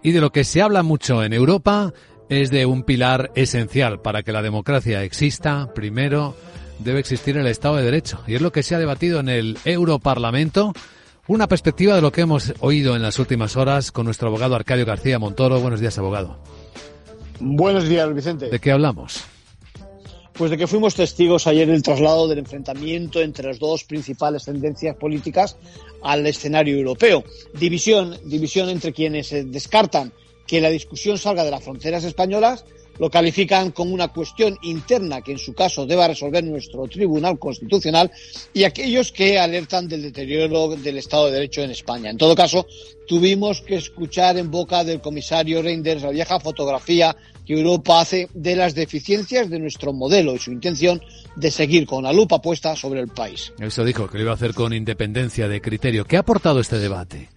Y de lo que se habla mucho en Europa es de un pilar esencial para que la democracia exista. Primero, debe existir el Estado de Derecho. Y es lo que se ha debatido en el Europarlamento. Una perspectiva de lo que hemos oído en las últimas horas con nuestro abogado Arcadio García Montoro. Buenos días, abogado. Buenos días, Vicente. ¿De qué hablamos? Pues de que fuimos testigos ayer del traslado del enfrentamiento entre las dos principales tendencias políticas al escenario europeo. División, división entre quienes descartan que la discusión salga de las fronteras españolas, lo califican como una cuestión interna que en su caso deba resolver nuestro Tribunal Constitucional y aquellos que alertan del deterioro del Estado de Derecho en España. En todo caso, tuvimos que escuchar en boca del comisario Reinders la vieja fotografía que Europa hace de las deficiencias de nuestro modelo y su intención de seguir con la lupa puesta sobre el país. Eso dijo que lo iba a hacer con independencia de criterio. ¿Qué ha aportado este debate?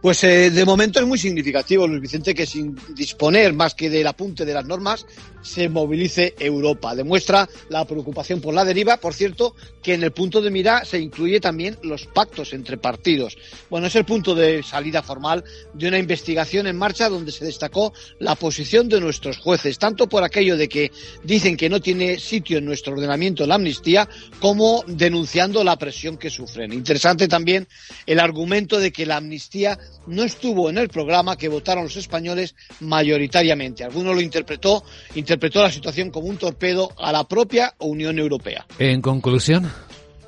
Pues eh, de momento es muy significativo, Luis Vicente, que sin disponer más que del apunte de las normas, se movilice Europa. Demuestra la preocupación por la deriva, por cierto, que en el punto de mira se incluye también los pactos entre partidos. Bueno, es el punto de salida formal de una investigación en marcha donde se destacó la posición de nuestros jueces, tanto por aquello de que dicen que no tiene sitio en nuestro ordenamiento la amnistía, como denunciando la presión que sufren. Interesante también el argumento de que la amnistía no estuvo en el programa que votaron los españoles mayoritariamente. Alguno lo interpretó, interpretó la situación como un torpedo a la propia Unión Europea. En conclusión.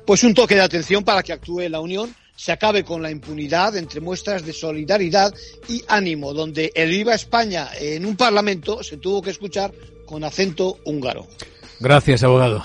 Pues un toque de atención para que actúe la Unión se acabe con la impunidad entre muestras de solidaridad y ánimo, donde el IVA España en un parlamento se tuvo que escuchar con acento húngaro. Gracias, abogado.